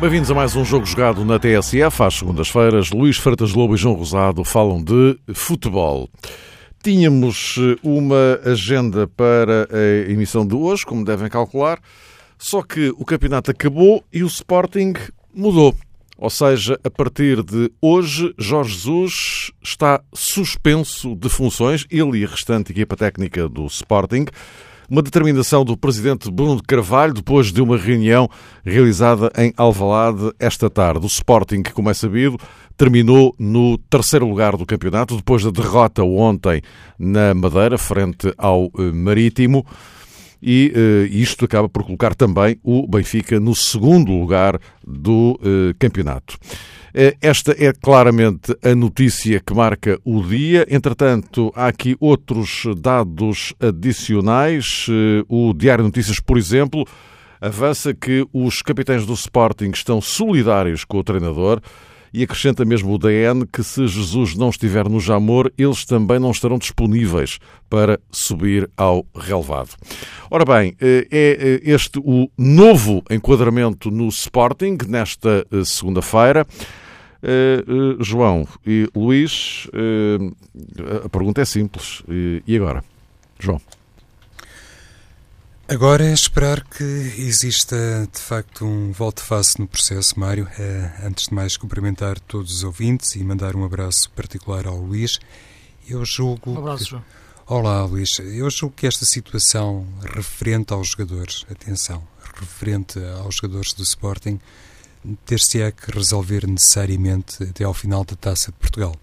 Bem-vindos a mais um jogo jogado na TSF. Às segundas-feiras, Luís Freitas Lobo e João Rosado falam de futebol. Tínhamos eh, uma agenda para a emissão de hoje, como devem calcular, só que o campeonato acabou e o Sporting mudou. Ou seja, a partir de hoje, Jorge Jesus está suspenso de funções, ele e a restante equipa técnica do Sporting. Uma determinação do presidente Bruno de Carvalho depois de uma reunião realizada em Alvalade esta tarde. O Sporting, como é sabido, terminou no terceiro lugar do campeonato depois da derrota ontem na Madeira frente ao eh, Marítimo e uh, isto acaba por colocar também o Benfica no segundo lugar do uh, campeonato. Eh, esta é claramente a notícia que marca o dia. Entretanto, há aqui outros dados adicionais. O Diário de Notícias, por exemplo, avança que os capitães do Sporting estão solidários com o treinador e acrescenta mesmo o DN que se Jesus não estiver no Jamor, eles também não estarão disponíveis para subir ao relevado. Ora bem, eh, é eh, este o novo enquadramento no Sporting nesta eh, segunda-feira. João e Luís, a pergunta é simples. E agora? João. Agora é esperar que exista de facto um volte-face no processo, Mário. É, antes de mais, cumprimentar todos os ouvintes e mandar um abraço particular ao Luís. Eu julgo. Um abraço, João. Olá, Luís. Eu julgo que esta situação referente aos jogadores, atenção, referente aos jogadores do Sporting, ter-se-á que resolver necessariamente até ao final da taça de Portugal.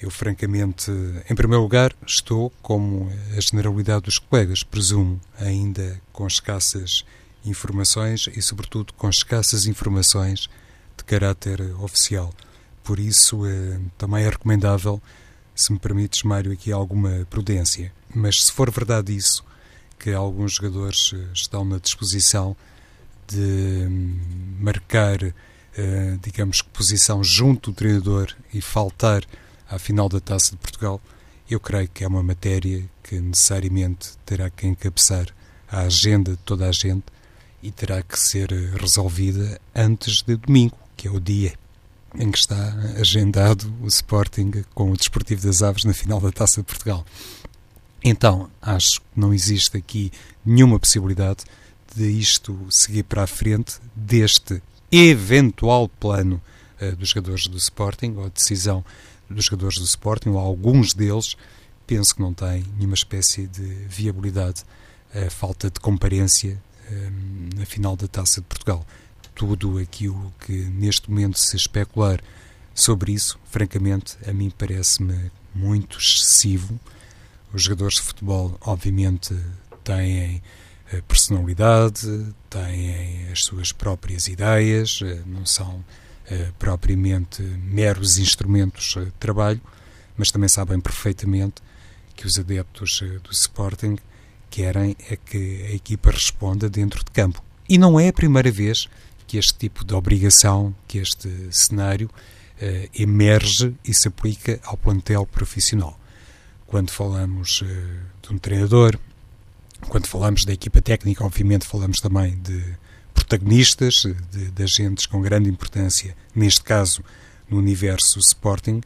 Eu, francamente, em primeiro lugar, estou, como a generalidade dos colegas, presumo, ainda com escassas informações e, sobretudo, com escassas informações de caráter oficial. Por isso, eh, também é recomendável, se me permites, Mário, aqui alguma prudência. Mas se for verdade isso, que alguns jogadores eh, estão na disposição de hum, marcar, eh, digamos posição junto do treinador e faltar à final da Taça de Portugal, eu creio que é uma matéria que necessariamente terá que encabeçar a agenda de toda a gente e terá que ser resolvida antes de domingo, que é o dia em que está agendado o Sporting com o Desportivo das Aves na final da Taça de Portugal. Então, acho que não existe aqui nenhuma possibilidade de isto seguir para a frente deste eventual plano uh, dos jogadores do Sporting ou decisão dos jogadores do Sporting, ou alguns deles, penso que não têm nenhuma espécie de viabilidade, a falta de comparência um, na final da Taça de Portugal. Tudo aquilo que neste momento se especular sobre isso, francamente, a mim parece-me muito excessivo. Os jogadores de futebol, obviamente, têm eh, personalidade, têm as suas próprias ideias, eh, não são eh, propriamente meros instrumentos de trabalho, mas também sabem perfeitamente que os adeptos eh, do Sporting querem é que a equipa responda dentro de campo. E não é a primeira vez que este tipo de obrigação, que este cenário eh, emerge e se aplica ao plantel profissional. Quando falamos de um treinador, quando falamos da equipa técnica, obviamente falamos também de protagonistas, de, de agentes com grande importância, neste caso no universo Sporting,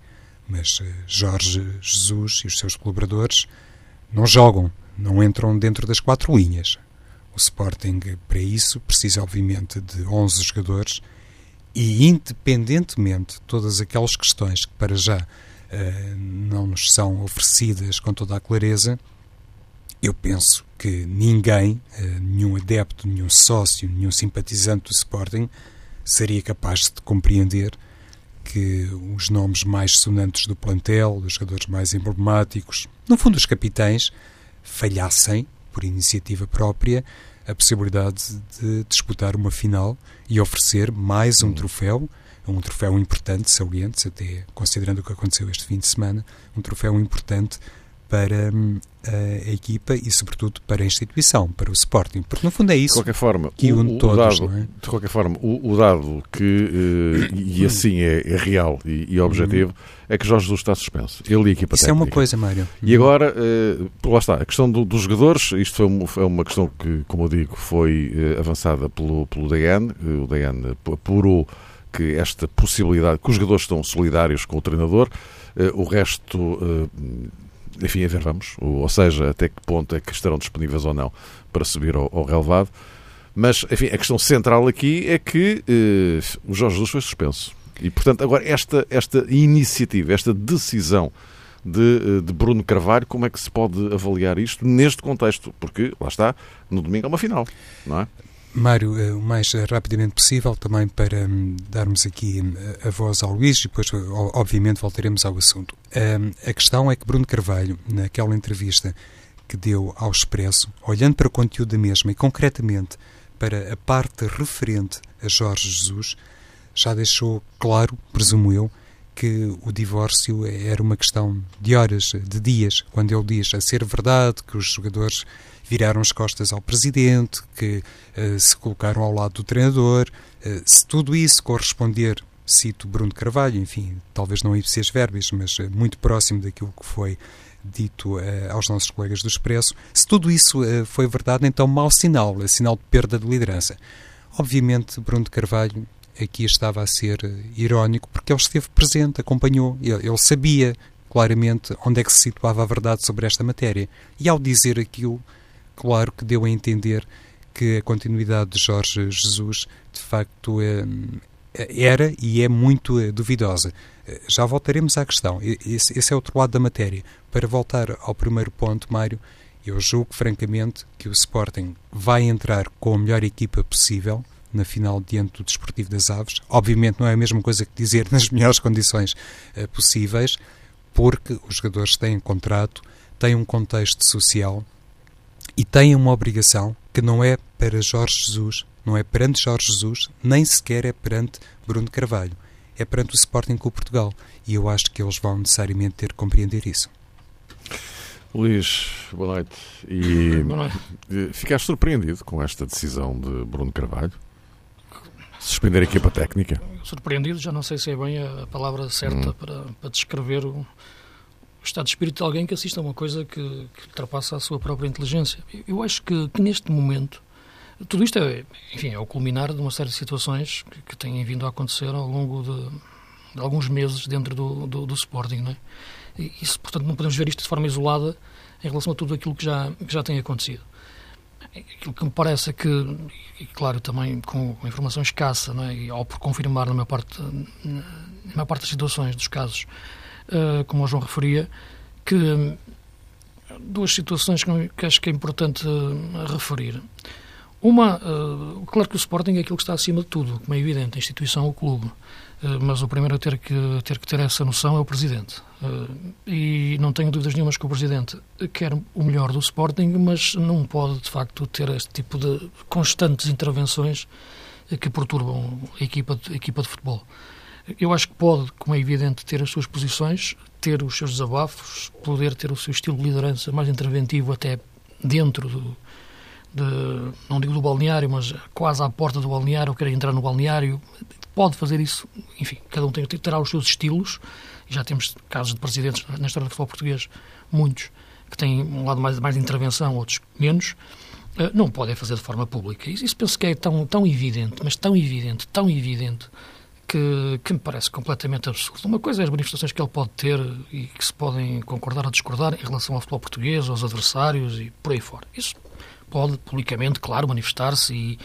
mas eh, Jorge Jesus e os seus colaboradores não jogam, não entram dentro das quatro linhas. O Sporting, para isso, precisa obviamente de 11 jogadores e, independentemente de todas aquelas questões que para já uh, não nos são oferecidas com toda a clareza, eu penso que ninguém, eh, nenhum adepto, nenhum sócio, nenhum simpatizante do Sporting seria capaz de compreender que os nomes mais sonantes do plantel, os jogadores mais emblemáticos, no fundo os capitães, falhassem, por iniciativa própria, a possibilidade de disputar uma final e oferecer mais um troféu, um troféu importante, saliente, até considerando o que aconteceu este fim de semana, um troféu importante para hum, a equipa e, sobretudo, para a instituição, para o Sporting. Porque, no fundo, é isso de qualquer forma, que une o, todos. dado, é? De qualquer forma, o, o dado que, eh, e assim é, é real e, e objetivo, é que Jorge Jesus está suspenso. Ele e a equipa Isso é técnica. uma coisa, Mário. E agora, eh, lá está, a questão do- dos jogadores, isto foi uma, foi uma questão que, como eu digo, foi eh, avançada pelo, pelo DN. O DN apurou que esta possibilidade, que os jogadores estão solidários com o treinador, o resto, enfim, a ver vamos, ou, ou seja, até que ponto é que estarão disponíveis ou não para subir ao, ao relevado. Mas, enfim, a questão central aqui é que eh, o Jorge Jesus foi suspenso. E, portanto, agora esta, esta iniciativa, esta decisão de, eh, de Bruno Carvalho, como é que se pode avaliar isto neste contexto? Porque, lá está, no domingo é uma final, não é? Mário, eh, o mais rapidamente possível, também para hum, darmos aqui hum, a voz ao Luís e depois, obviamente, voltaremos ao assunto. Hum, A questão é que Bruno Carvalho, naquela entrevista que deu ao Expresso, olhando para o conteúdo da mesma e concretamente para a parte referente a Jorge Jesus, já deixou claro, presumo eu, que o divórcio era uma questão de horas, de dias, quando ele diz a ser verdade que os jogadores viraram as costas ao presidente, que eh, se colocaram ao lado do treinador. Eh, se tudo isso corresponder, cito Bruno Carvalho, enfim, talvez não ipsis verbis, mas eh, muito próximo daquilo que foi dito aos nossos colegas do Expresso, se tudo isso foi verdade, então mau sinal, é sinal de perda de liderança. Obviamente, Bruno Carvalho aqui estava a ser irónico porque ele esteve presente, acompanhou, ele sabia claramente onde é que se situava a verdade sobre esta matéria. E ao dizer aquilo, claro que deu a entender que a continuidade de Jorge Jesus, de facto, eh, era e é muito eh, duvidosa. Eh, Já voltaremos à questão. Esse, esse é outro lado da matéria. Para voltar ao primeiro ponto, Mário, eu julgo francamente que o Sporting vai entrar com a melhor equipa possível na final diante do Desportivo das Aves. Obviamente não é a mesma coisa que dizer nas melhores condições eh, possíveis, porque os jogadores têm contrato, têm um contexto social e têm uma obrigação que não é para Jorge Jesus, não é perante Jorge Jesus, nem sequer é perante Bruno Carvalho. É perante o Sporting Clube Portugal. E eu acho que eles vão necessariamente ter que compreender isso. Luís, boa noite. E Boa noite. ficaste surpreendido com esta decisão de Bruno Carvalho? Suspender a equipa técnica? Surpreendido, já não sei se é bem a palavra certa para, para descrever o estado de espírito de alguém que assiste a uma coisa que, que ultrapassa a sua própria inteligência. Eu, acho que, que neste momento, tudo isto é, enfim, é o culminar de uma série de situações que, que têm vindo a acontecer ao longo de, de alguns meses dentro do, do, do Sporting, não é? E isso, portanto, não podemos ver isto de forma isolada em relação a tudo aquilo que já, que já tem acontecido. Aquilo que me parece é que, e claro, também com, informação escassa, não é? e ao por confirmar na maior parte, na maior parte das situações, dos casos, como o João referia, que hum, duas situações que, acho que é importante eh, referir. Uma, eh, claro que o Sporting é aquilo que está acima de tudo, como é evidente, a instituição, o clube. Eh, mas o primeiro a ter que, ter que ter essa noção é o Presidente. Eh, e não tenho dúvidas nenhumas que o Presidente quer o melhor do Sporting, mas não pode, de facto, ter este tipo de constantes intervenções eh, que perturbam a equipa de, a equipa de futebol. Eu acho que pode, como é evidente, ter as suas posições, ter os seus desabafos, poder ter o seu estilo de liderança mais interventivo até dentro do, de, não digo do balneário, mas quase à porta do balneário, querer entrar no balneário, pode fazer isso, enfim, cada um tem, terá os seus estilos, já temos casos de presidentes na história do futebol português, muitos, que têm um lado mais, mais de intervenção, outros menos, eh, não podem fazer de forma pública. Isso, isso penso que é tão, tão evidente, mas tão evidente, tão evidente, que, que me parece completamente absurdo. Uma coisa é as manifestações que ele pode ter e que se podem concordar ou discordar em relação ao futebol português, aos adversários e por aí fora. Isso pode publicamente, claro, manifestar-se e,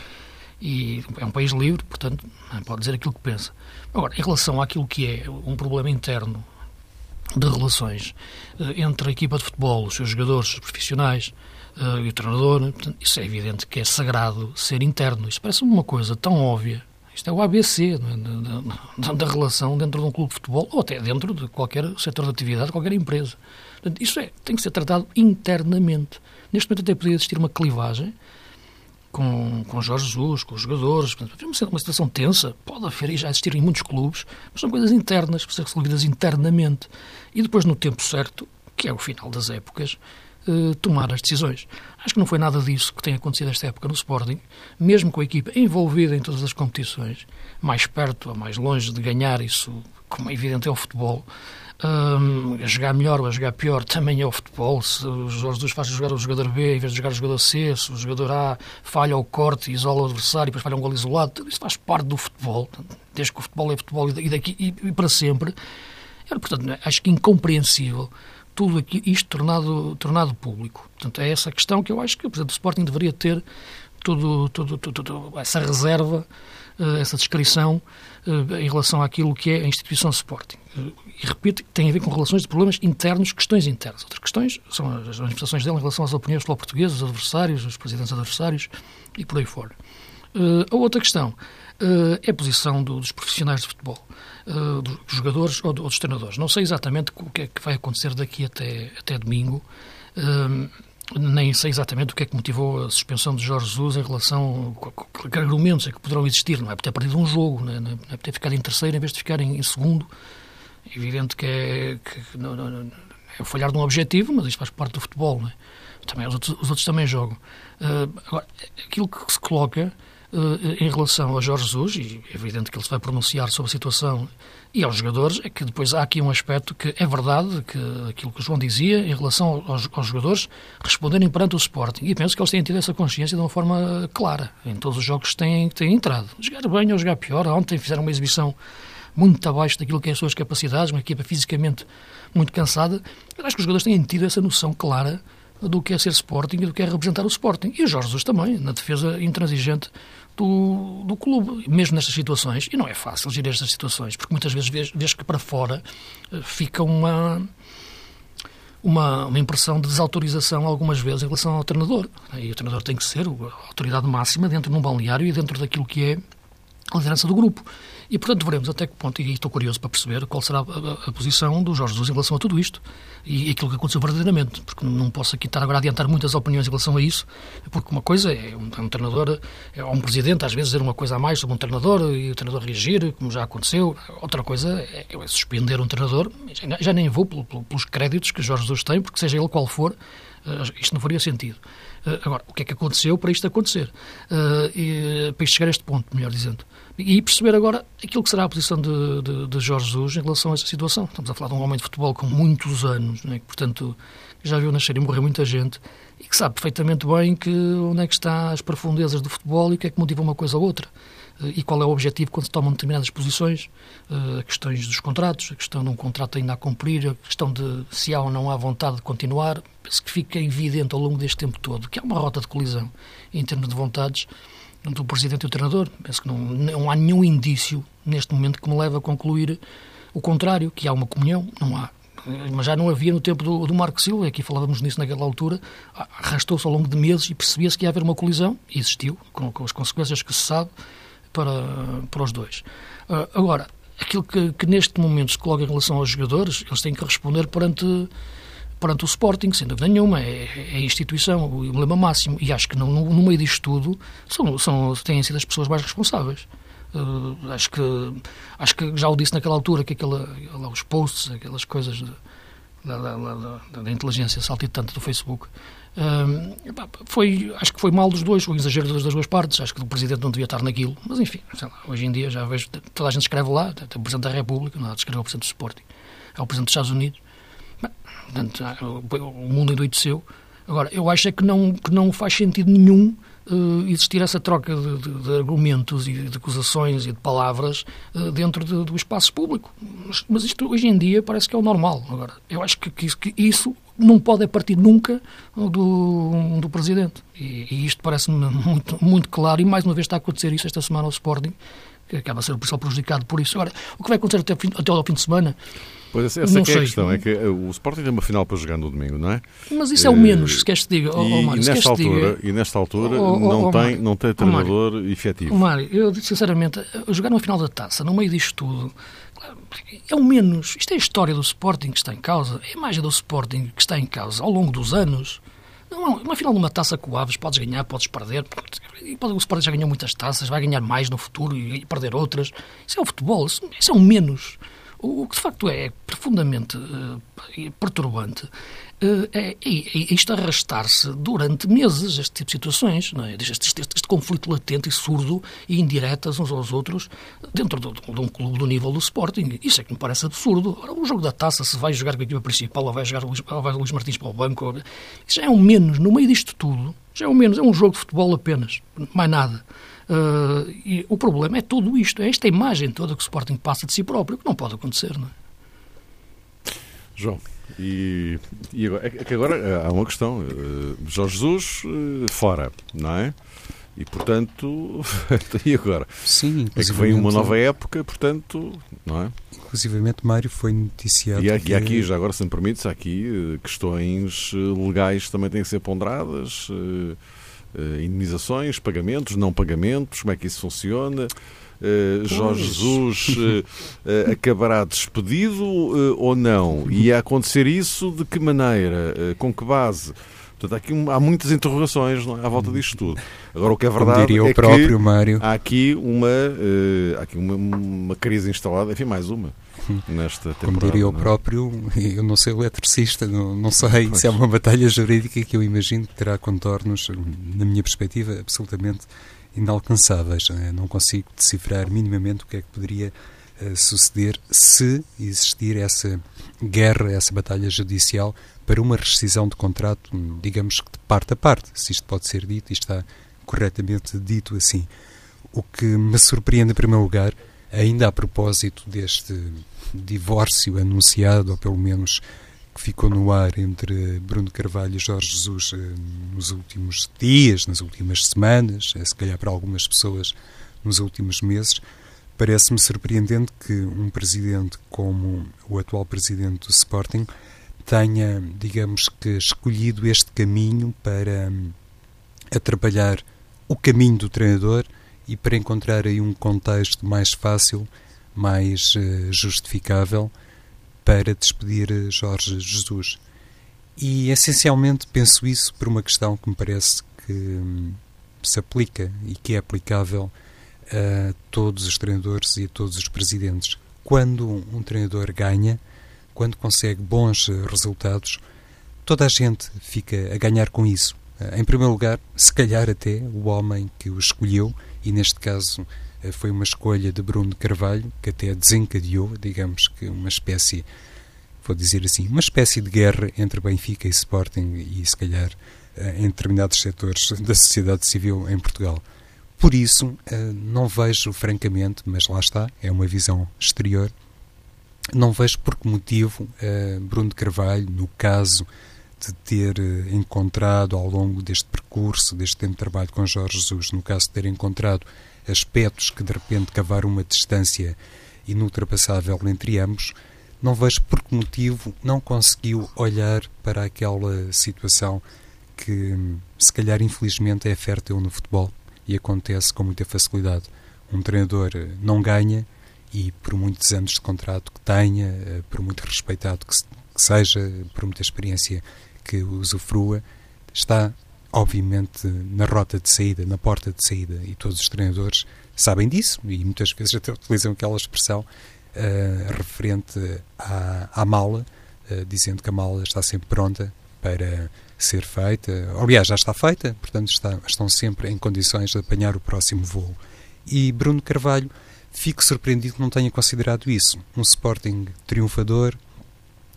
e é um país livre, portanto, pode dizer aquilo que pensa. Agora, em relação àquilo que é um problema interno de relações eh, entre a equipa de futebol, os seus jogadores, os profissionais eh, e o treinador, isso é evidente que é sagrado ser interno. Isso parece uma coisa tão óbvia. Isto é o ABC é? da, da, da relação dentro de um clube de futebol ou até dentro de qualquer setor de atividade, qualquer empresa. Portanto, isso é, tem que ser tratado internamente. Neste momento até podia existir uma clivagem com, com Jorge Jesus, com os jogadores. Portanto, uma situação tensa, pode haver e já existir em muitos clubes, mas são coisas internas, precisam ser resolvidas internamente. E depois, no tempo certo, que é o final das épocas, eh, tomar as decisões. Acho que não foi nada disso que tem acontecido esta época no Sporting, mesmo com a equipa envolvida em todas as competições, mais perto ou mais longe de ganhar, isso, como é evidente, é o futebol. Um, a jogar melhor ou a jogar pior também é o futebol. Se o Jorge Jesus faz jogar o jogador B em vez de jogar o jogador C, se o jogador A falha o corte isola o adversário e depois falha um gol isolado, isso faz parte do futebol. Desde que o futebol é futebol e daqui e, e para sempre. Portanto, acho que incompreensível tudo aqui, isto tornado, tornado público. Portanto, é essa questão que eu acho que o Presidente do Sporting deveria ter tudo, tudo, tudo, tudo essa reserva, eh, essa descrição eh, em relação àquilo que é a instituição Sporting. Eh, e repito, tem a ver com relações de problemas internos, questões internas. Outras questões são as manifestações dele em relação às opiniões futebol portugueses, os adversários, os presidentes adversários e por aí fora. A outra questão é a posição dos profissionais de futebol. Uh, dos jogadores ou, dos treinadores. Não sei exatamente o que é que vai acontecer daqui até, até domingo, uh, nem sei exatamente o que é que motivou a suspensão de Jorge Jesus em relação a que argumentos é que poderão existir. Não é por ter perdido um jogo, não é, não é por ter ficado em terceiro em vez de ficar em, segundo. É evidente que é, que não, não, é falhar de um objetivo, mas isto faz parte do futebol. Não é? também, os, outros, os outros também jogam. Uh, agora, aquilo que se coloca eh, em relação a Jorge Jesus, e é evidente que ele se vai pronunciar sobre a situação e aos jogadores, é que depois há aqui um aspecto que é verdade, que aquilo que o João dizia em relação aos, aos jogadores responderem perante o Sporting. E penso que eles têm tido essa consciência de uma forma clara em todos os jogos que têm, têm entrado. Jogar bem ou jogar pior. Ontem fizeram uma exibição muito abaixo daquilo que é as suas capacidades, uma equipa fisicamente muito cansada. Eu acho que os jogadores têm tido essa noção clara do que é ser Sporting e do que é representar o Sporting. E o Jorge Jesus também, na defesa intransigente do, do clube, mesmo nestas situações. E não é fácil gerir estas situações, porque muitas vezes vês, vês que para fora eh, fica uma, uma, uma, impressão de desautorização algumas vezes em relação ao treinador. E o treinador tem que ser a autoridade máxima dentro de um balneário e dentro daquilo que é a liderança do grupo. E, portanto, veremos até que ponto, e estou curioso para perceber qual será a, a, posição do Jorge Jesus em relação a tudo isto e, aquilo que aconteceu verdadeiramente, porque não posso aqui estar agora a adiantar muitas opiniões em relação a isso, porque uma coisa é um, é um treinador, é um presidente às vezes dizer uma coisa a mais sobre um treinador e o treinador reagir, como já aconteceu. Outra coisa é, é suspender um treinador, já, já nem vou pelo, pelos créditos que Jorge Jesus tem, porque seja ele qual for, uh, isto não faria sentido. Uh, agora, o que é que aconteceu para isto acontecer? Uh, e, para isto chegar a este ponto, melhor dizendo e perceber agora aquilo que será a posição de, de, de, Jorge Jesus em relação a essa situação. Estamos a falar de um homem de futebol com muitos anos, né, que, portanto, já viu nascer e morrer muita gente e que sabe perfeitamente bem que onde é que está as profundezas do futebol e o que é que motiva uma coisa ou outra. Eh, e qual é o objetivo quando se tomam determinadas posições, uh, questões dos contratos, a questão de um contrato ainda a cumprir, a questão de se há ou não há vontade de continuar. Penso que fica evidente ao longo deste tempo todo que há uma rota de colisão em termos de vontades do Presidente e do treinador. Penso que não, não há nenhum indício neste momento que me leve a concluir o contrário, que há uma comunhão, não há. Mas já não havia no tempo do, do Marco Silva, aqui falávamos nisso naquela altura, arrastou-se ao longo de meses e percebia-se que ia haver uma colisão, e existiu, com, com, as consequências que se sabe, para, para os dois. Uh, agora, aquilo que, que, neste momento se coloca em relação aos jogadores, eles têm que responder perante perante o Sporting, sem dúvida nenhuma, é, é a instituição, o emblema máximo. E acho que no, no meio disto tudo são, são, têm sido as pessoas mais responsáveis. Uh, acho, que, acho que já o disse naquela altura, que aquela, os posts, aquelas coisas de, da, da, da, da, inteligência saltitante do Facebook, uh, foi, acho que foi mal dos dois, o exagero das, duas partes. Acho que o Presidente não devia estar naquilo. Mas, enfim, lá, hoje em dia já vejo, toda a gente escreve lá, até o Presidente da República, não há de escrever o Presidente do Sporting, é o Presidente dos Estados Unidos. Portanto, o mundo endoideceu. Agora, eu acho é que não, que não faz sentido nenhum uh, existir essa troca de, de, de, argumentos e de acusações e de palavras uh, dentro de, do espaço público. Mas, mas, isto hoje em dia parece que é o normal. Agora, eu acho que, que, isso, que isso não pode partir nunca do, do Presidente. E, e isto parece-me muito, muito claro e mais uma vez está a acontecer isso esta semana ao Sporting, que acaba a ser o principal prejudicado por isso. Agora, o que vai acontecer até, até ao fim de semana Pois essa, essa é, é a questão, é que eh, o Sporting tem uma final para jogar no domingo, não é? Mas isso é o menos, se queres te diga, oh, e, Mário, nesta altura, diga, e nesta altura oh, não, oh, tem, Mário, não tem treinador Mário, efetivo. Mário, eu sinceramente, jogar uma final da taça, no meio disto tudo, é o menos. Isto é a história do Sporting que está em causa, é a imagem do Sporting que está em causa ao longo dos anos. Não, uma final de uma taça com o Aves, podes ganhar, podes perder. O Sporting já ganhou muitas taças, vai ganhar mais no futuro e perder outras. Isso é o futebol, isso, isso é o menos O, que de facto é profundamente uh, perturbante uh, é, é, é, isto arrastar-se durante meses, este tipo de situações, é? este, este, este, conflito latente e surdo e indiretas uns aos outros dentro de, um clube do nível do Sporting. Isso é que me parece absurdo. Ora, o jogo da taça, se vai jogar com a equipa principal ou vai jogar vai Luís Martins para o banco, isso já é um menos, no meio disto tudo, já é um menos, é um jogo de futebol apenas, mais nada. Uh, e o problema é tudo isto, é esta imagem toda que o Sporting passa de si próprio, que não pode acontecer, não é? João, e, e agora, é que agora há uma questão. Uh, Jorge Jesus uh, fora, não é? E portanto, e agora? Sim, é que vem uma nova época, portanto, não é? Inclusivamente, Mário foi noticiado. E, há, que... e aqui, já agora, se me permites, há aqui questões legais também têm que ser ponderadas. Uh, indenizações, pagamentos, não pagamentos, como é que isso funciona? Uh, Jorge Jesus uh, acabará despedido ou não? E a acontecer isso de que maneira? com que base? Portanto, há, aqui, há muitas interrogações é? à volta disto tudo. Agora, o que é verdade Como diria o é próprio que Mário. há aqui, uma, há aqui uma, uma crise instalada, enfim, mais uma nesta temporada. Como diria o é? próprio, eu não sou eletricista, não, não sei pois. se é uma batalha jurídica que eu imagino que terá contornos, na minha perspectiva, absolutamente inalcançáveis. É? Não consigo decifrar minimamente o que é que poderia uh, suceder se existir essa guerra, essa batalha judicial para uma rescisão de contrato, digamos que de parte a parte, se isto pode ser dito e está corretamente dito assim. O que me surpreende, em primeiro lugar, ainda a propósito deste divórcio anunciado, ou pelo menos que ficou no ar entre Bruno Carvalho e Jorge Jesus eh, nos últimos dias, nas últimas semanas, eh, se calhar para algumas pessoas nos últimos meses, parece-me surpreendente que um presidente como o atual presidente do Sporting tenha, digamos que, escolhido este caminho para hum, atrapalhar o caminho do treinador e para encontrar aí um contexto mais fácil mais uh, justificável para despedir eh, Jorge Jesus. E essencialmente penso isso por uma questão que me parece que hum, se aplica e que é aplicável a todos os treinadores e a todos os presidentes. Quando um treinador ganha, quando consegue bons eh, resultados, toda a gente fica a ganhar com isso. Em primeiro lugar, se calhar até o homem que o escolheu, e neste caso eh, foi uma escolha de Bruno Carvalho, que até desencadeou, digamos que uma espécie, vou dizer assim, uma espécie de guerra entre Benfica e Sporting e, se calhar, eh, em determinados setores da sociedade civil em Portugal. Por isso, eh, não vejo, francamente, mas lá está, é uma visão exterior, não vejo por que motivo Bruno Carvalho, no caso de ter encontrado ao longo deste percurso, deste tempo de trabalho com Jorge Jesus, no caso de ter encontrado aspectos que de repente cavaram uma distância inultrapassável entre ambos, não vejo por que motivo não conseguiu olhar para aquela situação que, se calhar, infelizmente, é fértil no futebol e acontece com muita facilidade. Um treinador não ganha e, por muitos anos de contrato que tenha, por muito respeitado que seja, por muita experiência que usufrua, está obviamente, na rota de saída, na porta de saída, e todos os treinadores sabem disso e muitas vezes até utilizam aquela expressão uh, referente à, à mala, uh, dizendo que a mala está sempre pronta para ser feita. Aliás, já está feita, portanto, está, estão sempre em condições de apanhar o próximo voo. E Bruno Carvalho, fico surpreendido que não tenha considerado isso. Um Sporting triunfador,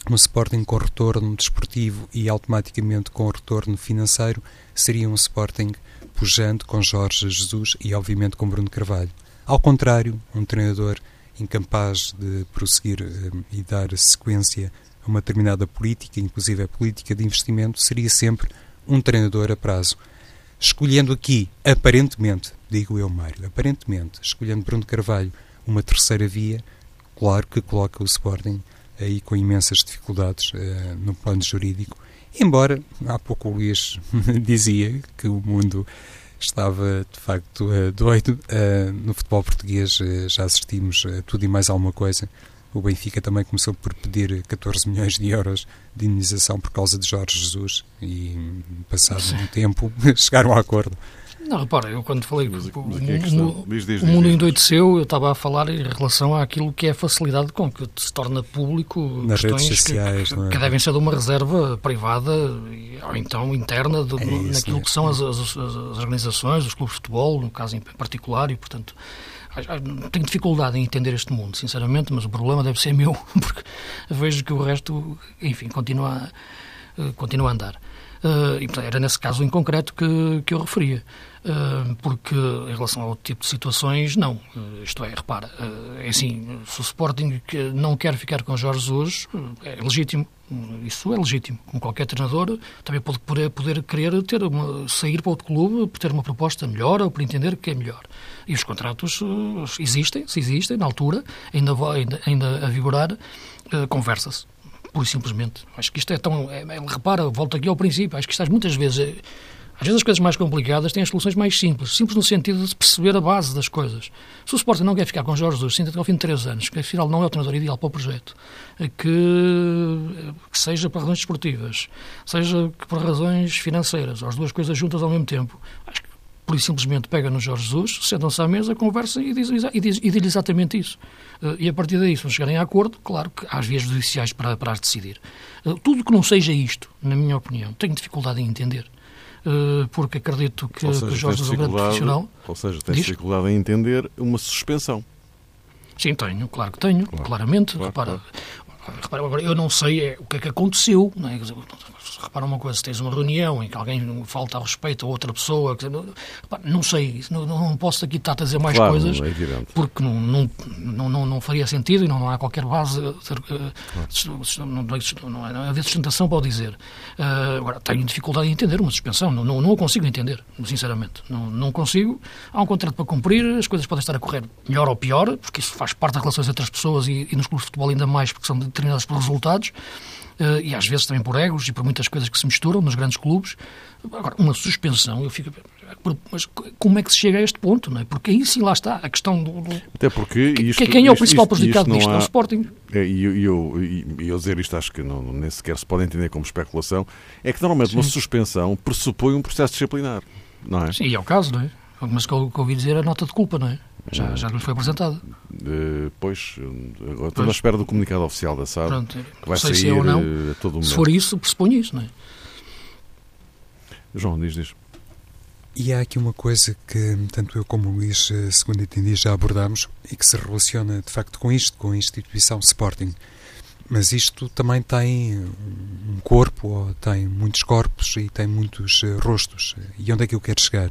um Sporting com retorno desportivo e automaticamente com retorno financeiro seria um Sporting pujante com Jorge Jesus e obviamente com Bruno Carvalho. Ao contrário, um treinador incapaz de prosseguir um, e dar sequência a uma determinada política, inclusive a política de investimento, seria sempre um treinador a prazo. Escolhendo aqui, aparentemente, digo eu, Mário, aparentemente, escolhendo Bruno Carvalho uma terceira via, claro que coloca o Sporting aí com imensas dificuldades uh, no plano jurídico, embora há pouco o Luís dizia que o mundo estava de facto uh, doido, uh, no futebol português já assistimos a tudo e mais alguma coisa. O Benfica também começou por pedir 14 milhões de euros de indenização por causa de Jorge Jesus e, passado um tempo, chegaram a acordo Não, repara, eu quando falei que o, Mas aqui é a questão. Diz, diz, o mundo diz. endoideceu, eu estava a falar em relação àquilo que é a facilidade com que se torna público Nas redes questões que- sociais, que, é? que devem ser de uma reserva privada ou então interna de- É isso naquilo mesmo. que são as, as- as organizações, os clubes de futebol, no caso em particular, e portanto tenho dificuldade em entender este mundo, sinceramente, mas o problema deve ser meu, porque vejo que o resto, enfim, continua, a- eh, continua a andar. Eh, e, portanto, era nesse caso em concreto que, que eu referia. Porque em relação ao tipo de situações, não. Isto é, repara, eh, é assim, se o Sporting não quer ficar com Jorge eh, é legítimo. Isso é legítimo. Como qualquer treinador, também pode poder, poder querer ter uma, sair para outro clube, por ter uma proposta melhor ou por entender que é melhor. E os contratos eh, existem, se existem, na altura, ainda, ainda, ainda a vigorar, eh, conversa-se pura e simplesmente. Acho que isto é tão. É, é, repara, volto aqui ao princípio. Acho que estás muitas vezes. é, às vezes as coisas mais complicadas têm as soluções mais simples. Simples no sentido de perceber a base das coisas. Se o Sporting não quer ficar com Jorge Jesus, sinta que ao fim de três anos, que afinal não é o treinador ideal para o projeto, é que, que seja por razões desportivas, seja que por razões financeiras, ou as duas coisas juntas ao mesmo tempo, acho que por e simplesmente pega no Jorge Jesus, sentam-se à mesa, conversam e diz, e diz, e diz exatamente isso. Eh, E a partir daí, se não chegarem a acordo, claro que há as vias judiciais para, para as decidir. Eh, Tudo que não seja isto, na minha opinião, tenho dificuldade em entender. Eh, Porque acredito que, Ou que seja, o Jorge é um grande profissional. ou seja, tens Diz? dificuldade em entender uma suspensão. Sim, tenho, claro que tenho, Claro. claramente. Claro, repara, repara, agora eu não sei é, o que é que aconteceu. Não é? Repara uma coisa, se tens uma reunião em que alguém falta ao respeito a outra pessoa, dizer, não, repara, não sei, não, não posso aqui estar a dizer mais claro, coisas. é porque não, não, não, não, não faria sentido e não, não há qualquer base, eh, não, não, não, há- não há haver sustentação para o dizer. Eh, agora, tenho dificuldade em entender uma suspensão, não, não, não a consigo entender, sinceramente. Não, não consigo. Há um contrato para cumprir, as coisas podem estar a correr melhor ou pior, porque isso faz parte das relações entre as pessoas e, e nos clubes de futebol ainda mais, porque são determinadas por resultados. eh, e às vezes também por egos e por muitas coisas que se misturam nos grandes clubes. Agora, uma suspensão, eu fico. Mas como é que se chega a este ponto? Não é? Porque aí sim lá está a questão do. do Até porque que- isto, quem é o isto- principal isto- prejudicado isto não nisto? É o há- Sporting. É, E eu, eu, eu dizer isto acho que não, nem sequer se pode entender como especulação, é que normalmente uma suspensão pressupõe um processo disciplinar, não é? Sim, e é o caso, não é? Mas o que eu que eu ouvi dizer é a nota de culpa, não é? Já, já nos foi apresentada. Eh, pois, eh, agora estou Pois. na espera do comunicado oficial da SAD, Pronto, que vai sair se é ou não. eh, a todo momento. Se for isso, pressupõe isso, não é? João, diz, diz. E há aqui uma coisa que tanto eu como o Luís, eh, segundo entendi, já abordámos e que se relaciona de facto com isto, com a instituição Sporting. Mas isto também tem um corpo, ou tem muitos corpos e tem muitos eh, rostos. E onde é que eu quero chegar?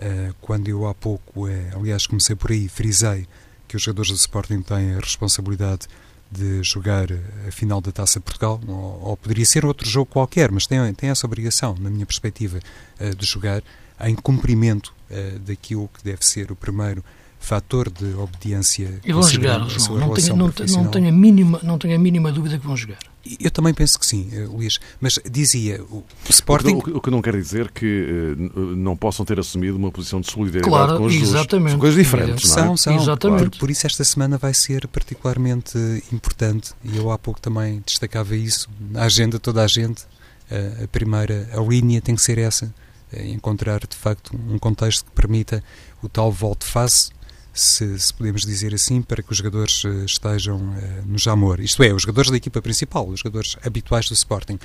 Eh, quando eu há pouco, eh, aliás, comecei por aí, frisei que os jogadores do Sporting têm a responsabilidade de jogar a final da Taça Portugal, ou, ou poderia ser outro jogo qualquer, mas têm, têm essa obrigação, na minha perspectiva, eh, de jogar em cumprimento eh, daquilo que deve ser o primeiro fator de obediência. E vão jogar, João. Não tenho, não, não, tenho a mínima, não tenho a mínima dúvida que vão jogar. Eu também penso que sim, eh, Luís, mas dizia, o O que, Sporting... não- o que não quer dizer que eh, não possam ter assumido uma posição de solidariedade Claro, com os exatamente. São coisas diferentes, não é? São, são. Exatamente. Por, por isso esta semana vai ser particularmente importante e eu há pouco também destacava isso. Na agenda, toda a gente, eh, a primeira, a linha tem que ser essa, encontrar de facto um contexto que permita o tal volte-face, se, se podemos dizer assim, para que os jogadores eh, estejam eh, no jamor. Isto é, os jogadores da equipa principal, os jogadores habituais do Sporting.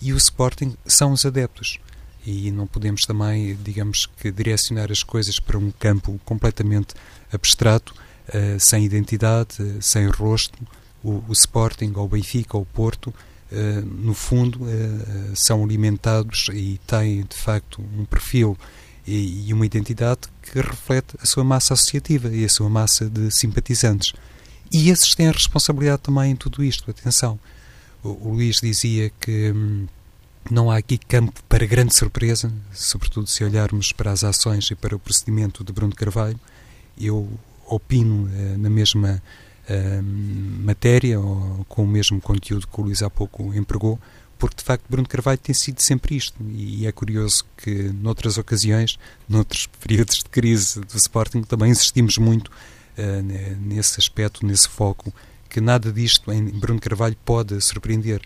E o Sporting são os adeptos e não podemos também, digamos que, direcionar as coisas para um campo completamente abstrato, eh, sem identidade, eh, sem rosto. O, o Sporting, ou o Benfica, ou o Porto, no fundo, são alimentados e têm, de facto, um perfil e, e uma identidade que reflete a sua massa associativa e a sua massa de simpatizantes. E esses têm a responsabilidade também em tudo isto. Atenção, o, o Luís dizia que hum, não há aqui campo para grande surpresa, sobretudo se olharmos para as ações e para o procedimento de Bruno Carvalho. Eu opino eh, na mesma eh, matéria, ou com o mesmo conteúdo que o Luís há pouco empregou, porque de facto Bruno Carvalho tem sido sempre isto. E é curioso que noutras ocasiões, noutros períodos de crise do Sporting, também insistimos muito ne- nesse aspecto, nesse foco, que nada disto em Bruno Carvalho pode surpreender.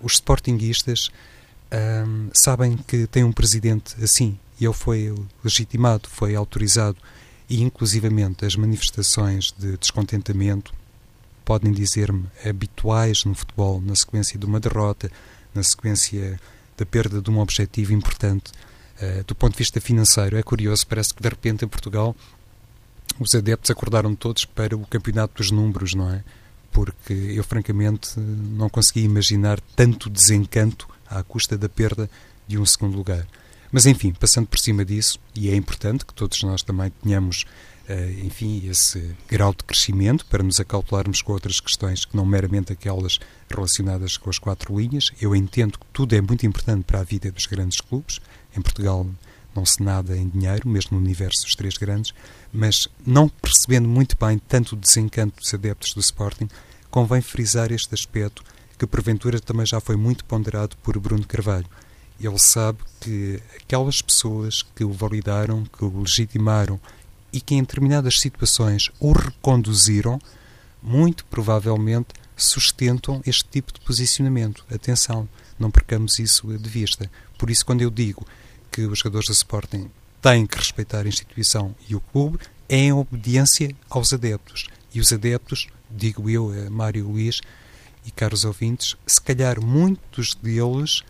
Os Sportinguistas ahm, sabem que têm um presidente assim e ele foi legitimado, foi autorizado e inclusivamente as manifestações de descontentamento podem dizer-me habituais no futebol na sequência de uma derrota, na sequência da perda de um objetivo importante uh, do ponto de vista financeiro. É curioso, parece que de repente em Portugal os adeptos acordaram todos para o campeonato dos números, não é? Porque eu francamente não conseguia imaginar tanto desencanto à custa da perda de um segundo lugar. Mas enfim, passando por cima disso, e é importante que todos nós também tenhamos, enfim, esse grau de crescimento para nos acautelarmos com outras questões que não meramente aquelas relacionadas com as quatro linhas. Eu entendo que tudo é muito importante para a vida dos grandes clubes. Em Portugal não se nada em dinheiro, mesmo no universo dos três grandes, mas não percebendo muito bem tanto o desencanto dos adeptos do Sporting, convém frisar este aspecto que porventura também já foi muito ponderado por Bruno Carvalho ele sabe que aquelas pessoas que o validaram, que o legitimaram e que em determinadas situações o reconduziram, muito provavelmente sustentam este tipo de posicionamento. Atenção, não percamos isso de vista. Por isso, quando eu digo que os jogadores do Sporting têm que respeitar a instituição e o clube, é em obediência aos adeptos. E os adeptos, digo eu, Mário Luís e caros ouvintes, se calhar muitos deles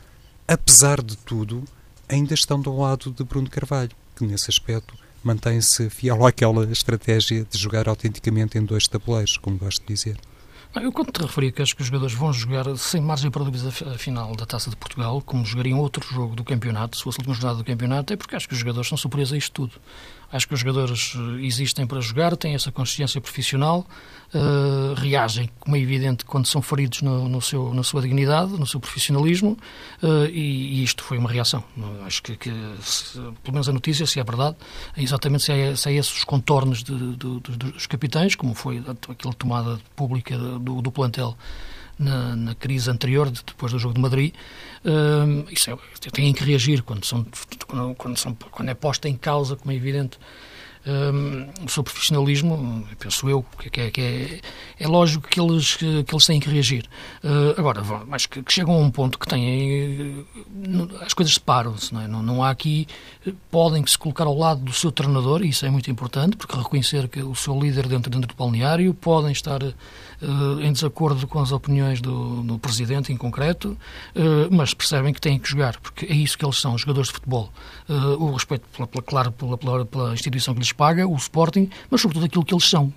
apesar de tudo, ainda estão do lado de Bruno Carvalho, que nesse aspecto mantém-se fiel àquela estratégia de jogar autenticamente em dois tabuleiros, como gosto de dizer. Eu, quando te referi que acho que os jogadores vão jogar sem margem para dúvidas a final da Taça de Portugal, como jogariam outro jogo do campeonato, se fosse a última jornada do campeonato, é porque acho que os jogadores são superiores a isto tudo. Acho que os jogadores eh, existem para jogar, têm essa consciência profissional, uh, reagem, como é evidente, quando são feridos no, no, seu, na sua dignidade, no seu profissionalismo, uh, e, e, isto foi uma reação. Acho que, que se, pelo menos a notícia, se é verdade, é exatamente se é, se é esses os contornos de, de, de, dos capitães, como foi aquela tomada pública do, do plantel na, na, crise anterior, depois do jogo de Madrid, uh, isso é, têm que reagir quando, são, quando, são, quando é posta em causa, como é evidente, um, o seu profissionalismo, penso eu, que, é, que é, é, lógico que eles, que, que, eles têm que reagir. Uh, agora, mas que, que, chegam a um ponto que têm. As coisas separam-se, não, é? não, não há aqui. Podem se colocar ao lado do seu treinador, e isso é muito importante, porque reconhecer que o seu líder dentro, dentro do balneário podem estar eh, em desacordo com as opiniões do, do presidente em concreto, eh, mas percebem que têm que jogar, porque é isso que eles são, jogadores de futebol. Eh, o respeito, pela, pela, claro, pela, pela, pela, instituição que lhes paga, o Sporting, mas sobretudo aquilo que eles são,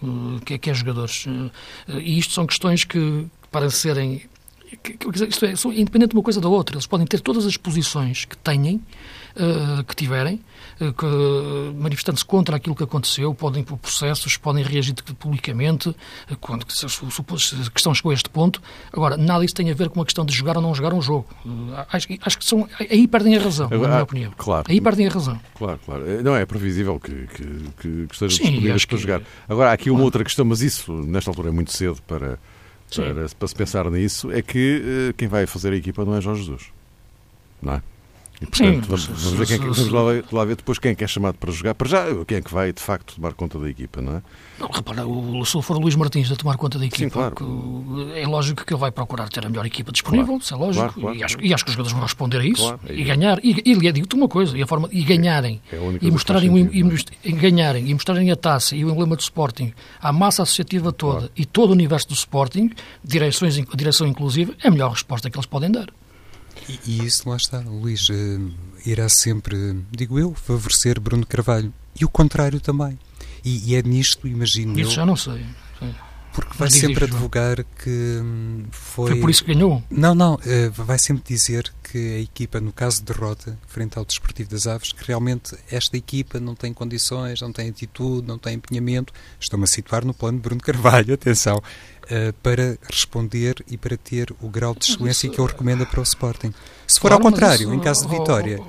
que que é jogadores. E isto são questões que, para serem isto é, são independente de uma coisa da outra. Eles podem ter todas as posições que tenham, que tiverem, eh, manifestando-se contra aquilo que aconteceu, podem pôr processos, podem reagir publicamente, eh, quando a questão chegou a este ponto. Agora, nada disso tem a ver com uma questão de jogar ou não jogar um jogo. Eh, acho, acho que são, aí perdem a razão, Agora, na minha opinião. Claro. Aí perdem a razão. Claro, claro. Não é previsível que, que, que, que estejam disponíveis para que... jogar. Agora, há aqui uma outra questão, mas isso, nesta altura, é muito cedo para, para, para se pensar nisso, é que quem vai fazer a equipa não é Jorge Jesus. Não é? E, portanto, Sim, vamos, vamos, ver quem, é vamos lá, lá, ver depois quem é que é chamado para jogar. Para já, quem é que vai, de facto, tomar conta da equipa, não é? Não, repara, o, se for o Luís Martins a tomar conta da equipa, Sim, claro. é lógico que ele vai procurar ter a melhor equipa disponível, claro. isso é lógico, claro, claro, e, acho, e, acho, que os jogadores vão responder a isso e ganhar. E, e digo-te uma coisa, e, a forma, e ganharem, é, é e, mostrarem, e, ganharem, e mostrarem a taça e o emblema do Sporting à massa associativa toda e todo o universo do Sporting, direções, direção inclusive, é a melhor resposta que eles podem dar. E, e isso, lá está, Luís, uh, irá sempre, digo eu, favorecer Bruno Carvalho. E o contrário também. E, e é nisto, imagino Isso eu... já não sei. Porque vai sempre advogar que hum, foi... Foi por isso que ganhou? Não, não. Uh, vai sempre dizer que a equipa, no caso de derrota, frente ao Desportivo das Aves, que realmente esta equipa não tem condições, não tem atitude, não tem empenhamento. Estou-me a situar no plano de Bruno Carvalho, atenção. Uh, para responder e para ter o grau de excelência que eu recomendo para o Sporting. Se for ao contrário, em caso de vitória,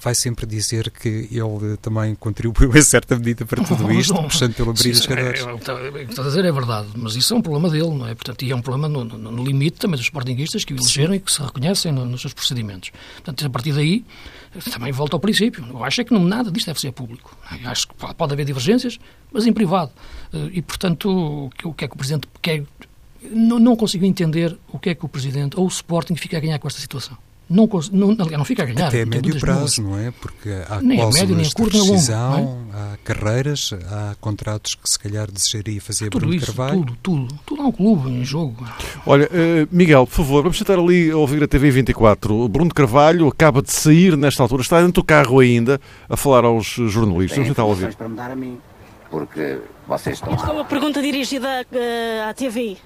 vai sempre dizer que ele também contribuiu em certa medida para tudo isto, puxando pelo brilho dos jogadores. É, é, está a dizer é verdade, mas isso é um problema dele, não é? Portanto, e é um problema no, no, no limite também dos sportinguistas que o elegeram e que se reconhecem no, nos seus procedimentos. Portanto, a partir daí, também volta ao princípio. Eu acho é que não, nada disto deve ser público. Eu acho que pode haver divergências, mas em privado. Eh, e, portanto, o que é que o Presidente quer... Não, não consigo entender o que é que o Presidente ou o Sporting fica a ganhar com esta situação. Não, não, não fica a ganhar. Até a médio prazo, não é? Porque há nem a médio, nem curto, nem a longo. É? Há carreiras, há contratos que se calhar desejaria fazer tudo Bruno isso, Carvalho. Tudo, tudo. Tudo há um clube em jogo. Olha, uh, Miguel, por favor, vamos tentar ali a ouvir a TV 24. Bruno Carvalho acaba de sair nesta altura, está dentro do carro ainda a falar aos jornalistas. Vamos tentar ouvir. para me dar a mim, porque vocês estão Isto é uma pergunta dirigida uh, à TVI.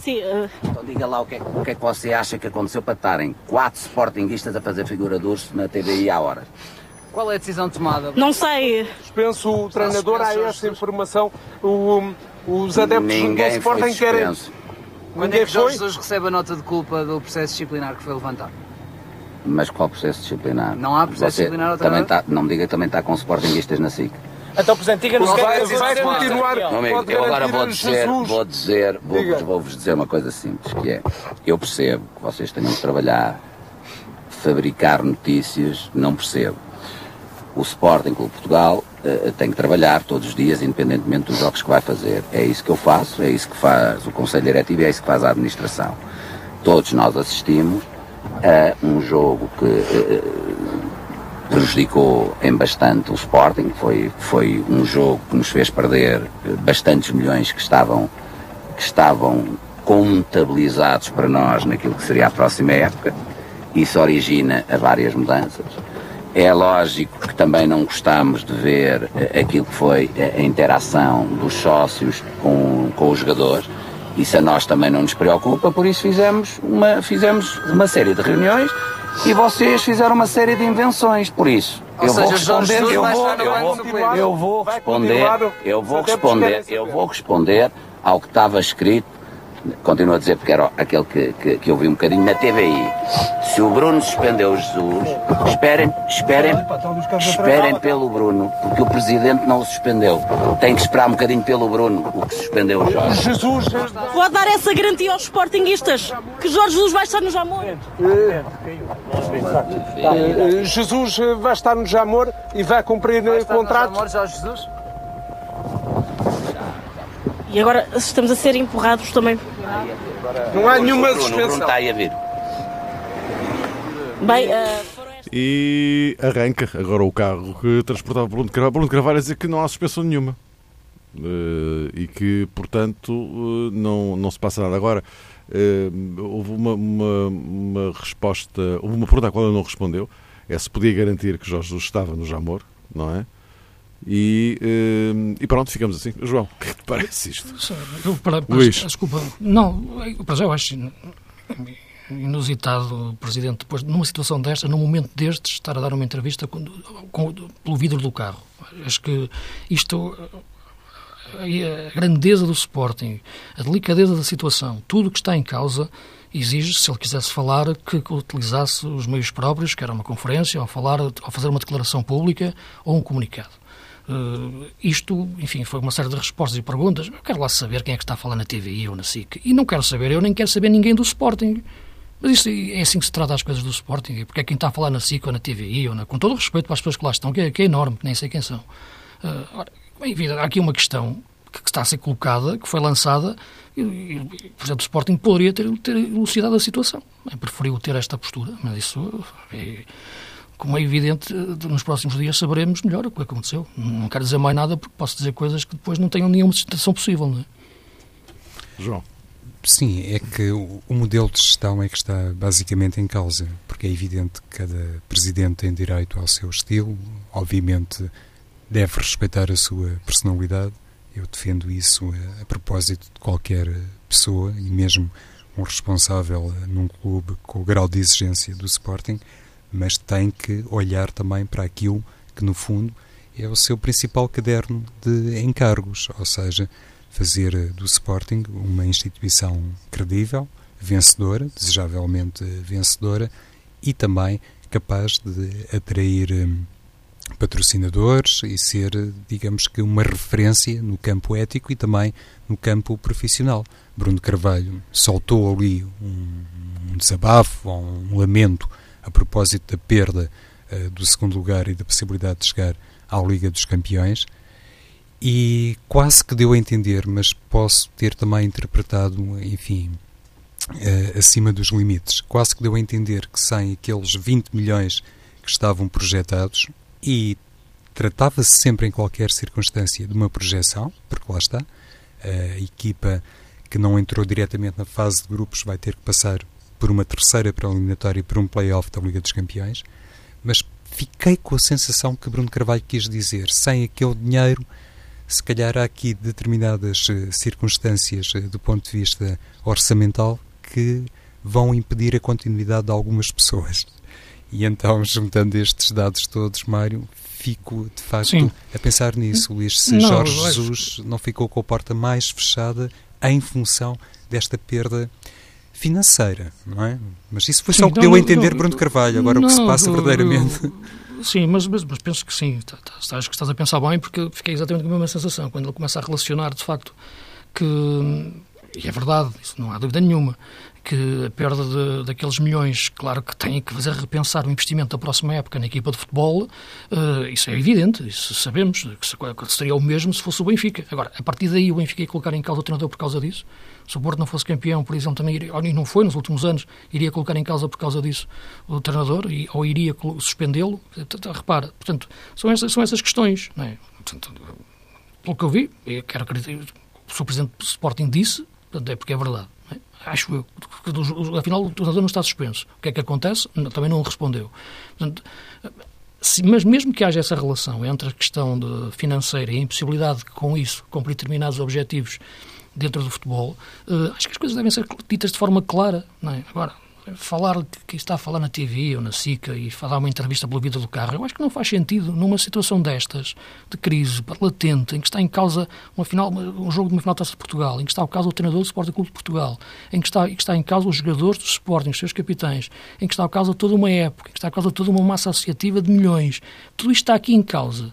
Sim. Uh... Então diga lá o que, é, o que, é, que você acha que aconteceu para estarem quatro sportinguistas a fazer figura de urso na TVI há horas. Qual é a decisão tomada? Não sei. Dispenso o treinador a essa informação. O, os adeptos Ninguém do Sporting querem. Quando é que Jorge Jesus recebe a nota de culpa do processo disciplinar que foi levantado? Mas qual processo disciplinar? Não há processo Você disciplinar outra também vez? Tá, não me diga que também está com sportinguistas na SIC. Então, Presidente, diga-nos Vai- vai, vai vai continuar. Meu amigo, eu agora vou dizer, vou dizer, vou- vou-vos dizer uma coisa simples, que é, eu percebo que vocês tenham que trabalhar, fabricar notícias, não percebo. O Sporting Clube de Portugal eh, tem que trabalhar todos os dias, independentemente dos jogos que vai fazer. É isso que eu faço, é isso que faz o Conselho Diretivo e é isso que faz a administração. Todos nós assistimos a um jogo que eh, prejudicou em bastante o Sporting. Foi, foi um jogo que nos fez perder bastantes milhões que estavam, que estavam contabilizados para nós naquilo que seria a próxima época. Isso origina a várias mudanças. É lógico que também não gostamos de ver eh, aquilo que foi a interação dos sócios com, com os jogadores. Isso a nós também não nos preocupa, por isso fizemos uma, fizemos uma série de reuniões e vocês fizeram uma série de invenções. Por isso, eu vou responder, eu vou, eu responder, eu vou responder, eu vou responder ao que estava escrito continuo a dizer porque era aquele que, que, que eu vi um bocadinho na TVI. Se o Bruno suspendeu o Jesus, esperem, esperem, esperem pelo Bruno, porque o Presidente não o suspendeu. Tem que esperar um bocadinho pelo Bruno, o que suspendeu o Jorge. Jesus, Pode dar essa garantia aos sportinguistas que Jorge Jesus vai estar no Jamor? eh, Jesus eh, vai estar no Jamor e vai cumprir eh, contratos. Amor, Jorge Jesus? E agora estamos a ser empurrados também. Não há nenhuma suspensão. está aí a vir. Bem, estas- E arranca agora o carro que transportava Bruno de Carvalho. Bruno de Carvalho a dizer que não há suspensão nenhuma. Eh, e que, portanto, eh, não, não se passa nada. Agora, houve uma, uma, uma resposta, houve uma pergunta à qual ele não respondeu. É se podia garantir que Jorge Jesus estava no Jamor, não é? E, eh, e pronto, ficamos assim. João, o que é te parece isto? Eu, para, para, Luís. Desculpa. Não, para já eu acho in- inusitado o Presidente, depois, numa situação desta, num momento destes, estar a dar uma entrevista com, com- pelo vidro do carro. Acho que isto. A grandeza do Sporting, a delicadeza da situação, tudo o que está em causa exige, se ele quisesse falar, que utilizasse os meios próprios, que era uma conferência, ou, falar, ou fazer uma declaração pública ou um comunicado. Uh, isto, enfim, foi uma série de respostas e perguntas. Eu quero lá saber quem é que está a falar na TVI ou na SIC. E não quero saber, eu nem quero saber ninguém do Sporting. Mas isso é assim que se trata as coisas do Sporting. Porque é quem está a falar na SIC ou na TVI, ou na, com todo o respeito para as pessoas que lá estão, que é, que é enorme, que nem sei quem são. Uh, ora, há aqui uma questão que, que está a ser colocada, que foi lançada, e, e, o Presidente do Sporting poderia ter, ter elucidado a situação. Eu preferiu ter esta postura, mas isso é, como é evidente, nos próximos dias saberemos melhor o que aconteceu. Não quero dizer mais nada porque posso dizer coisas que depois não tenham nenhuma sustentação possível, não é? João. Sim, é que o, modelo de gestão é que está basicamente em causa, porque é evidente que cada presidente tem direito ao seu estilo, obviamente deve respeitar a sua personalidade. Eu defendo isso a, a propósito de qualquer pessoa e mesmo um responsável num clube com o grau de exigência do Sporting, mas tem que olhar também para aquilo que, no fundo, é o seu principal caderno de encargos, ou seja, fazer do Sporting uma instituição credível, vencedora, desejavelmente vencedora, e também capaz de atrair hum, patrocinadores e ser, digamos que, uma referência no campo ético e também no campo profissional. Bruno Carvalho soltou ali um, um desabafo, um lamento a propósito da perda uh, do segundo lugar e da possibilidade de chegar à Liga dos Campeões e quase que deu a entender, mas posso ter também interpretado, enfim, uh, acima dos limites. Quase que deu a entender que sem aqueles 20 milhões que estavam projetados e tratava-se sempre em qualquer circunstância de uma projeção, porque lá está, a equipa que não entrou diretamente na fase de grupos vai ter que passar por uma terceira preliminatória e por um play-off da Liga dos Campeões, mas fiquei com a sensação que Bruno Carvalho quis dizer, sem aquele dinheiro, se calhar há aqui determinadas uh, circunstâncias uh, do ponto de vista orçamental que vão impedir a continuidade de algumas pessoas. E então, juntando estes dados todos, Mário, fico de facto Sim. a pensar nisso, Luís, se não, Jorge Jesus não ficou com a porta mais fechada em função desta perda financeira, não é? Mas isso foi sim, só o que deu a entender não, Bruno Carvalho, agora não, o que se passa verdadeiramente... Sim, mas, mas, mas, penso que sim, tá, tá, acho que estás a pensar bem, porque fiquei exatamente com a mesma sensação, quando ele começa a relacionar, de facto, que, e é verdade, isso não há dúvida nenhuma, que a perda de, daqueles milhões, claro que tem que fazer repensar o investimento da próxima época na equipa de futebol, uh, isso é evidente, isso sabemos, que seria o mesmo se fosse o Benfica. Agora, a partir daí o Benfica ia colocar em causa o treinador por causa disso, se o Porto não fosse campeão, por exemplo, também iria, ou não foi nos últimos anos, iria colocar em causa por causa disso o treinador, ou iria suspendê-lo. Repara, portanto, são essas, são essas questões, não é? Portanto, pelo que eu vi, eu quero acreditar, o Presidente do Sporting disse, é porque é verdade acho eu, afinal o treinador não está suspenso. O que é que acontece? Também não respondeu. Portanto, se, mas mesmo que haja essa relação entre a questão de financeira e a impossibilidade de, com isso, cumprir determinados objetivos dentro do futebol, uh, acho que as coisas devem ser ditas de forma clara. É? Agora, falar que está a falar na TV ou na SICA e falar uma entrevista pela vida do carro, eu acho que não faz sentido numa situação destas, de crise latente, em que está em causa uma final, um jogo de uma final de Taça de Portugal, em que está o caso do treinador do Sporting Clube de Portugal, em que está, em que está em causa os jogadores do Sporting, os seus capitães, em que está em causa toda uma época, em que está em causa toda uma massa associativa de milhões. Tudo isto está aqui em causa.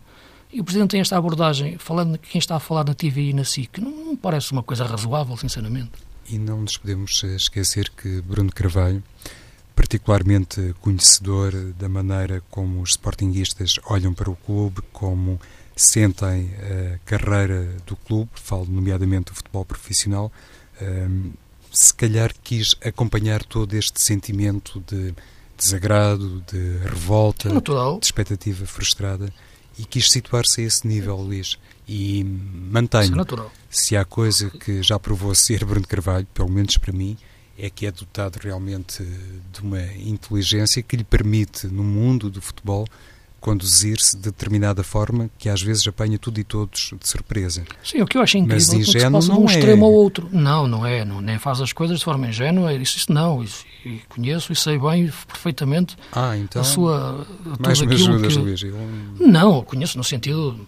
E o Presidente tem esta abordagem, falando de quem está a falar na TV e na SIC, não, não parece uma coisa razoável, sinceramente. E não nos podemos eh, esquecer que Bruno Carvalho, particularmente conhecedor da maneira como os sportinguistas olham para o clube, como sentem a carreira do clube, falo nomeadamente do futebol profissional, ehm, se calhar quis acompanhar todo este sentimento de desagrado, de revolta, é de expectativa frustrada e quis situar-se a esse nível, Luís. E mantenho. É se há coisa que já provou ser Bruno Carvalho, pelo menos para mim, é que é dotado realmente de uma inteligência que lhe permite, no mundo do futebol, conduzir-se de determinada forma que às vezes apanha tudo e todos de surpresa. Sim, o que eu acho incrível Mas ingênuo é que se passa de um é. extremo ao outro. Não, não é, não, nem faz as coisas de forma ingênua, isso, isso não, isso, e conheço e sei bem perfeitamente ah, então, a sua... Mais me ajudas, que... Luís? Eu... Não, conheço no sentido,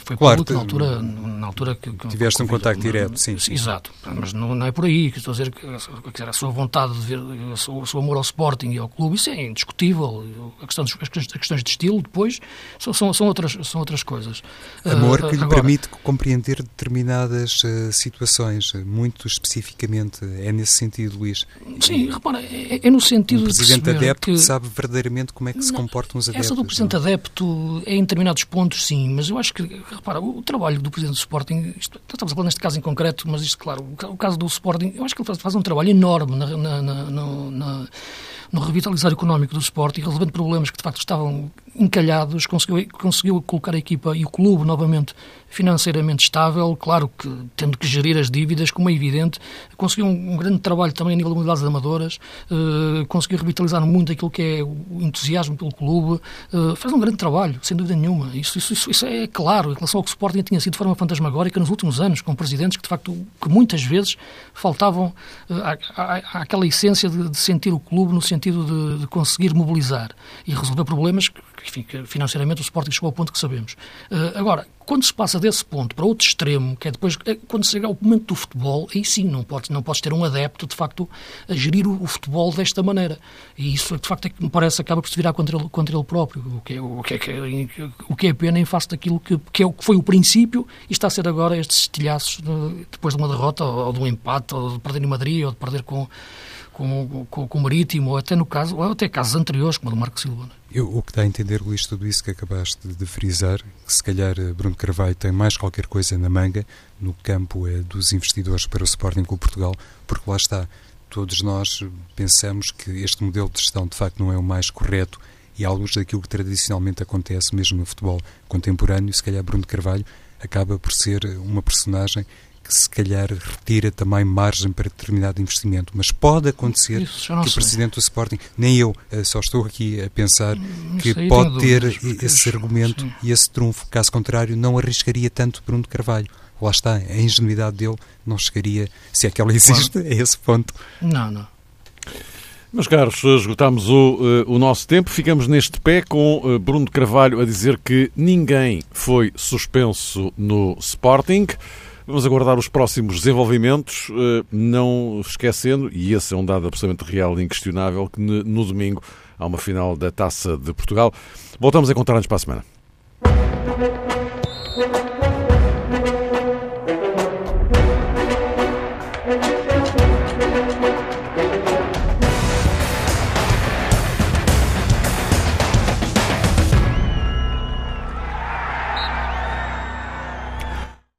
foi claro, público na altura, na altura que... Tiveste um contacto direto, sim, sim. Exato, mas não, não é por aí, que estou a dizer que a sua vontade de ver, o seu, amor ao Sporting e ao clube, isso é indiscutível, a questão dos, as questões de estilo depois são, são, outras, são outras coisas. Amor uh, que lhe agora, permite compreender determinadas uh, situações, muito especificamente. É nesse sentido, Luís. Sim, repara, é, é no sentido um presidente de adepto que, sabe verdadeiramente como é que se não, comportam os adeptos. Essa do presidente não? adepto é em determinados pontos, sim, mas eu acho que, repara, o trabalho do presidente do Sporting, isto, estamos a falar neste caso em concreto, mas isto, claro, o, o caso do Sporting, eu acho que ele faz, faz um trabalho enorme na, na, na, na no revitalizar económico do Sporting, resolvendo problemas que de facto estavam encalhados, conseguiu, conseguiu colocar a equipa e o clube novamente financeiramente estável, claro que tendo que gerir as dívidas, como é evidente, conseguiu um, um grande trabalho também a nível de unidades amadoras, uh, conseguiu revitalizar muito aquilo que é o entusiasmo pelo clube, uh, faz um grande trabalho, sem dúvida nenhuma. Isso, isso, isso, isso, é claro, em relação ao que o Sporting tinha sido de forma fantasmagórica nos últimos anos, com presidentes que de facto, que muitas vezes faltavam uh, àquela essência de, de, sentir o clube no sentido de, de conseguir mobilizar e resolver problemas que, enfim, que financeiramente o Sporting chegou ao ponto que sabemos. Uh, agora, quando se passa desse ponto para outro extremo, que é depois, é, quando se chega ao momento do futebol, aí sim, não podes, não podes ter um adepto, de facto, a gerir o, o futebol desta maneira. E isso, de facto, é que me parece acaba por se virar contra ele, contra ele próprio, o que, é, o, que é, o que é pena em face daquilo que, que, é o que foi o princípio e está a ser agora estes estilhaços de, depois de uma derrota, ou, ou de um empate, ou de perder em Madrid, ou de perder com com, com, com, o Marítimo, ou até no caso, ou até casos anteriores, como o do Marco Silva. É? Eu, o que dá a entender, Luís, tudo isso que acabaste de, frisar, que se calhar eh, Bruno Carvalho tem mais qualquer coisa na manga no campo é, dos investidores para o Sporting com Portugal, porque lá está, todos nós pensamos que este modelo de gestão de facto não é o mais correto e à luz daquilo que tradicionalmente acontece mesmo no futebol contemporâneo, se calhar Bruno Carvalho acaba por ser uma personagem que se calhar retira também margem para determinado investimento. Mas pode acontecer que o Presidente do Sporting, nem eu, eh, só estou aqui a pensar que pode ter esse argumento sim. e esse trunfo. Caso contrário, não arriscaria tanto Bruno Carvalho. Lá está, a ingenuidade dele não chegaria, se é que ela existe, claro. a esse ponto. Não, não. Meus caros, esgotámos o, eh, o nosso tempo. Ficamos neste pé com eh, Bruno Carvalho a dizer que ninguém foi suspenso no Sporting. Vamos aguardar os próximos desenvolvimentos, eh, não esquecendo, e esse é um dado absolutamente real e inquestionável, que no domingo há uma final da Taça de Portugal. Voltamos a encontrar-nos para a semana.